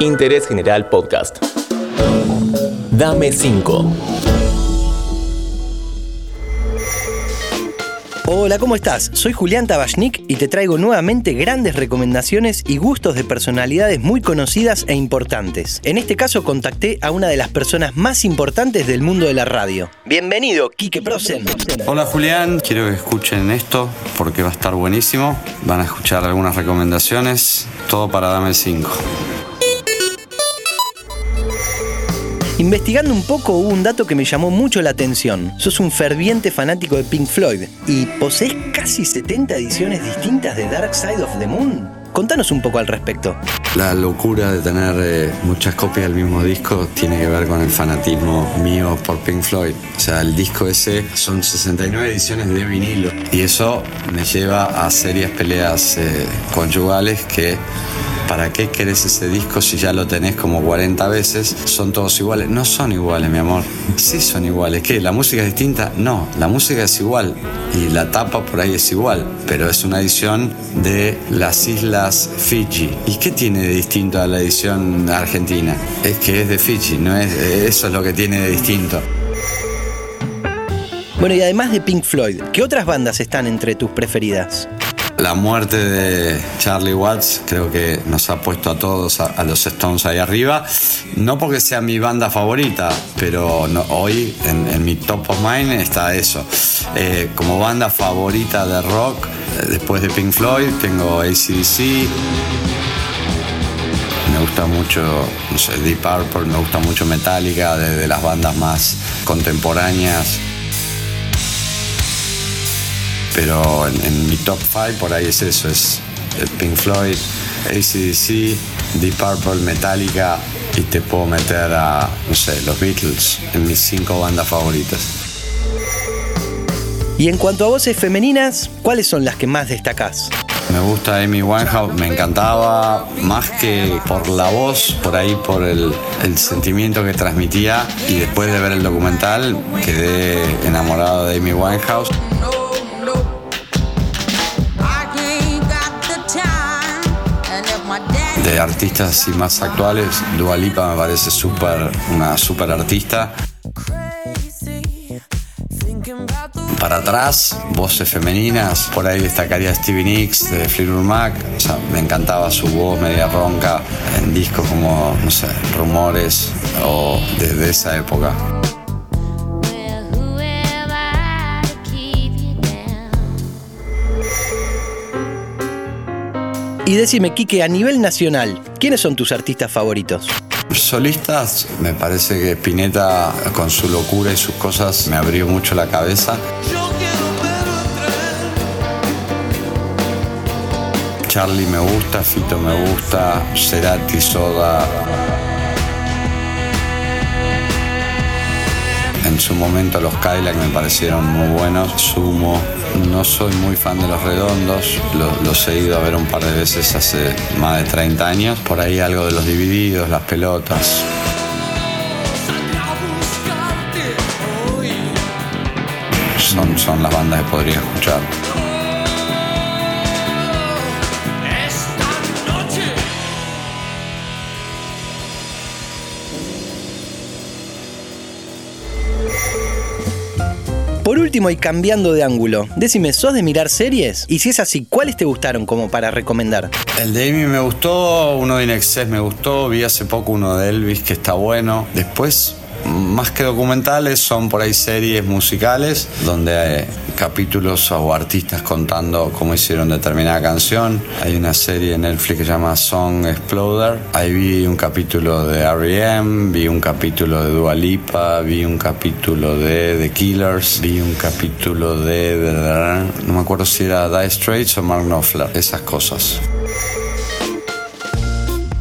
Interés General Podcast. Dame 5. Hola, ¿cómo estás? Soy Julián Tabachnik y te traigo nuevamente grandes recomendaciones y gustos de personalidades muy conocidas e importantes. En este caso contacté a una de las personas más importantes del mundo de la radio. Bienvenido, Quique Prosen. Hola Julián, quiero que escuchen esto porque va a estar buenísimo. Van a escuchar algunas recomendaciones, todo para Dame 5. Investigando un poco hubo un dato que me llamó mucho la atención. Sos un ferviente fanático de Pink Floyd y posees casi 70 ediciones distintas de Dark Side of the Moon. Contanos un poco al respecto. La locura de tener eh, muchas copias del mismo disco tiene que ver con el fanatismo mío por Pink Floyd. O sea, el disco ese son 69 ediciones de vinilo y eso me lleva a serias peleas eh, conyugales que ¿Para qué querés ese disco si ya lo tenés como 40 veces? Son todos iguales. No son iguales, mi amor. Sí son iguales. ¿Qué? ¿La música es distinta? No, la música es igual. Y la tapa por ahí es igual. Pero es una edición de las Islas Fiji. ¿Y qué tiene de distinto a la edición argentina? Es que es de Fiji, no es, eso es lo que tiene de distinto. Bueno, y además de Pink Floyd, ¿qué otras bandas están entre tus preferidas? La muerte de Charlie Watts creo que nos ha puesto a todos, a, los Stones ahí arriba. No porque sea mi banda favorita, pero hoy en, mi top of mind está eso. Eh, como banda favorita de rock, eh, después de Pink Floyd, tengo ACDC. Me gusta mucho, no sé, Deep Purple, me gusta mucho Metallica, de las bandas más contemporáneas pero en, mi top 5 por ahí es eso, es Pink Floyd, ACDC, Deep Purple, Metallica y te puedo meter a, no sé, los Beatles en mis cinco bandas favoritas. Y en cuanto a voces femeninas, ¿cuáles son las que más destacás? Me gusta Amy Winehouse, me encantaba más que por la voz, por ahí por el, el, sentimiento que transmitía y después de ver el documental quedé enamorado de Amy Winehouse. De artistas y más actuales, Dua Lipa me parece super, una super artista. Para atrás, voces femeninas, por ahí destacaría Stevie Nicks de Fleetwood Mac, me encantaba su voz media ronca en discos como, Rumores o desde esa época. Y decime, Quique, a nivel nacional, ¿quiénes son tus artistas favoritos? Solistas, me parece que Spinetta con su locura y sus cosas me abrió mucho la cabeza. Charlie me gusta, Fito me gusta, Cerati, Soda. En su momento los Cadillac me parecieron muy buenos, Sumo. No soy muy fan de los redondos, los, he ido a ver un par de veces hace más de 30 años. Por ahí algo de los divididos, las pelotas. Son, son las bandas que podría escuchar. Por último y cambiando de ángulo, decime, ¿sos de mirar series? Y si es así, ¿cuáles te gustaron como para recomendar? El de Amy me gustó, uno de Inexcess me gustó, vi hace poco uno de Elvis que está bueno. Después más que documentales, son por ahí series musicales donde hay capítulos o artistas contando cómo hicieron determinada canción. Hay una serie en Netflix que se llama Song Exploder. Ahí vi un capítulo de R.E.M., vi un capítulo de Dua Lipa, vi un capítulo de The Killers, vi un capítulo de, no me acuerdo si era Die Straits o Mark Knopfler, esas cosas.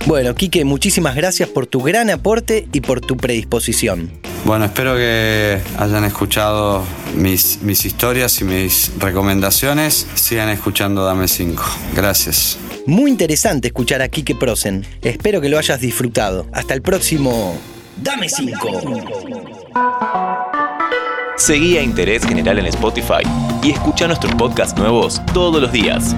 Bueno, Quique, muchísimas gracias por tu gran aporte y por tu predisposición. Bueno, espero que hayan escuchado mis, mis historias y mis recomendaciones. Sigan escuchando Dame 5. Gracias. Muy interesante escuchar a Quique Prosen. Espero que lo hayas disfrutado. Hasta el próximo Dame 5. Seguí a Interés General en Spotify y escucha nuestros podcasts nuevos todos los días.